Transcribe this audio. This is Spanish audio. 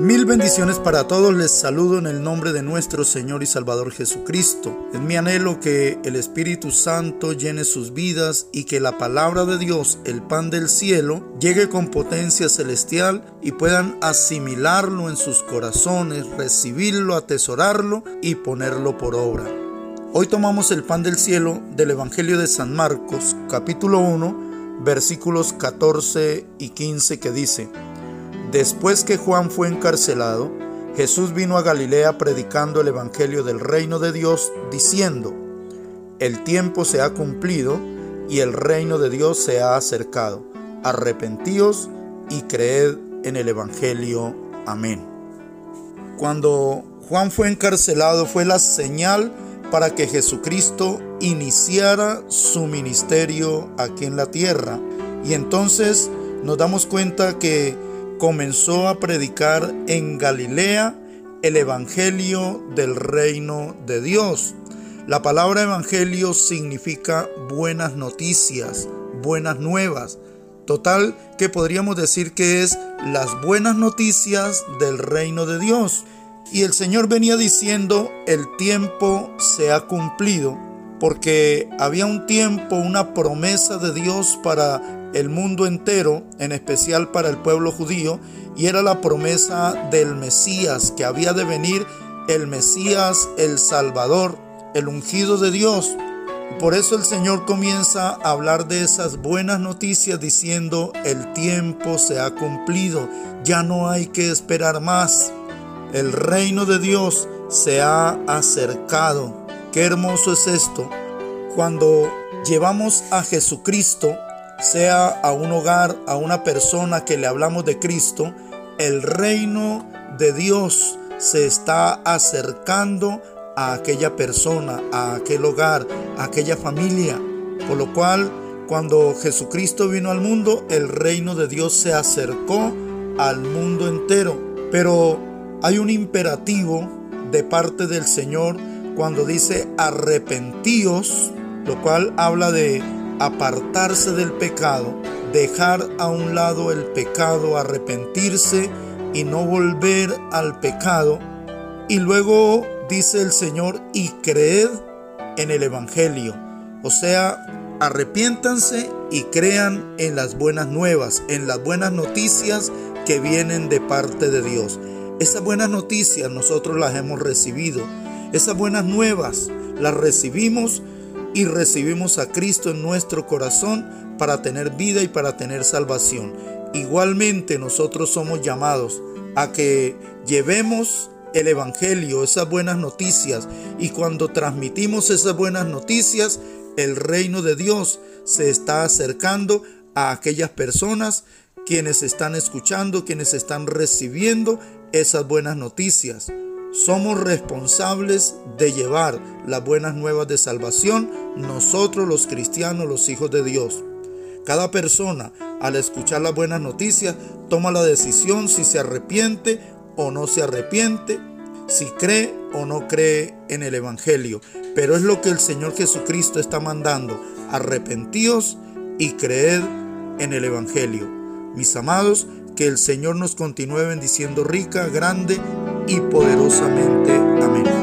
Mil bendiciones para todos, les saludo en el nombre de nuestro Señor y Salvador Jesucristo. Es mi anhelo que el Espíritu Santo llene sus vidas y que la palabra de Dios, el pan del cielo, llegue con potencia celestial y puedan asimilarlo en sus corazones, recibirlo, atesorarlo y ponerlo por obra. Hoy tomamos el pan del cielo del Evangelio de San Marcos, capítulo 1, versículos 14 y 15 que dice, Después que Juan fue encarcelado, Jesús vino a Galilea predicando el Evangelio del reino de Dios, diciendo, El tiempo se ha cumplido y el reino de Dios se ha acercado. Arrepentíos y creed en el Evangelio. Amén. Cuando Juan fue encarcelado fue la señal para que Jesucristo iniciara su ministerio aquí en la tierra. Y entonces nos damos cuenta que comenzó a predicar en Galilea el Evangelio del reino de Dios. La palabra Evangelio significa buenas noticias, buenas nuevas. Total que podríamos decir que es las buenas noticias del reino de Dios. Y el Señor venía diciendo, el tiempo se ha cumplido, porque había un tiempo, una promesa de Dios para el mundo entero, en especial para el pueblo judío, y era la promesa del Mesías, que había de venir el Mesías, el Salvador, el ungido de Dios. Por eso el Señor comienza a hablar de esas buenas noticias diciendo, el tiempo se ha cumplido, ya no hay que esperar más. El reino de Dios se ha acercado. Qué hermoso es esto. Cuando llevamos a Jesucristo, sea a un hogar, a una persona que le hablamos de Cristo, el reino de Dios se está acercando a aquella persona, a aquel hogar, a aquella familia. Por lo cual, cuando Jesucristo vino al mundo, el reino de Dios se acercó al mundo entero. Pero hay un imperativo de parte del Señor cuando dice arrepentíos, lo cual habla de apartarse del pecado, dejar a un lado el pecado, arrepentirse y no volver al pecado. Y luego dice el Señor, y creed en el Evangelio. O sea, arrepiéntanse y crean en las buenas nuevas, en las buenas noticias que vienen de parte de Dios. Esas buenas noticias nosotros las hemos recibido. Esas buenas nuevas las recibimos y recibimos a Cristo en nuestro corazón para tener vida y para tener salvación. Igualmente nosotros somos llamados a que llevemos el Evangelio, esas buenas noticias, y cuando transmitimos esas buenas noticias, el reino de Dios se está acercando a aquellas personas quienes están escuchando, quienes están recibiendo esas buenas noticias. Somos responsables de llevar las buenas nuevas de salvación nosotros los cristianos, los hijos de Dios. Cada persona al escuchar las buenas noticias toma la decisión si se arrepiente o no se arrepiente, si cree o no cree en el Evangelio. Pero es lo que el Señor Jesucristo está mandando. Arrepentíos y creed en el Evangelio. Mis amados, que el Señor nos continúe bendiciendo rica, grande y poderosamente. Amén.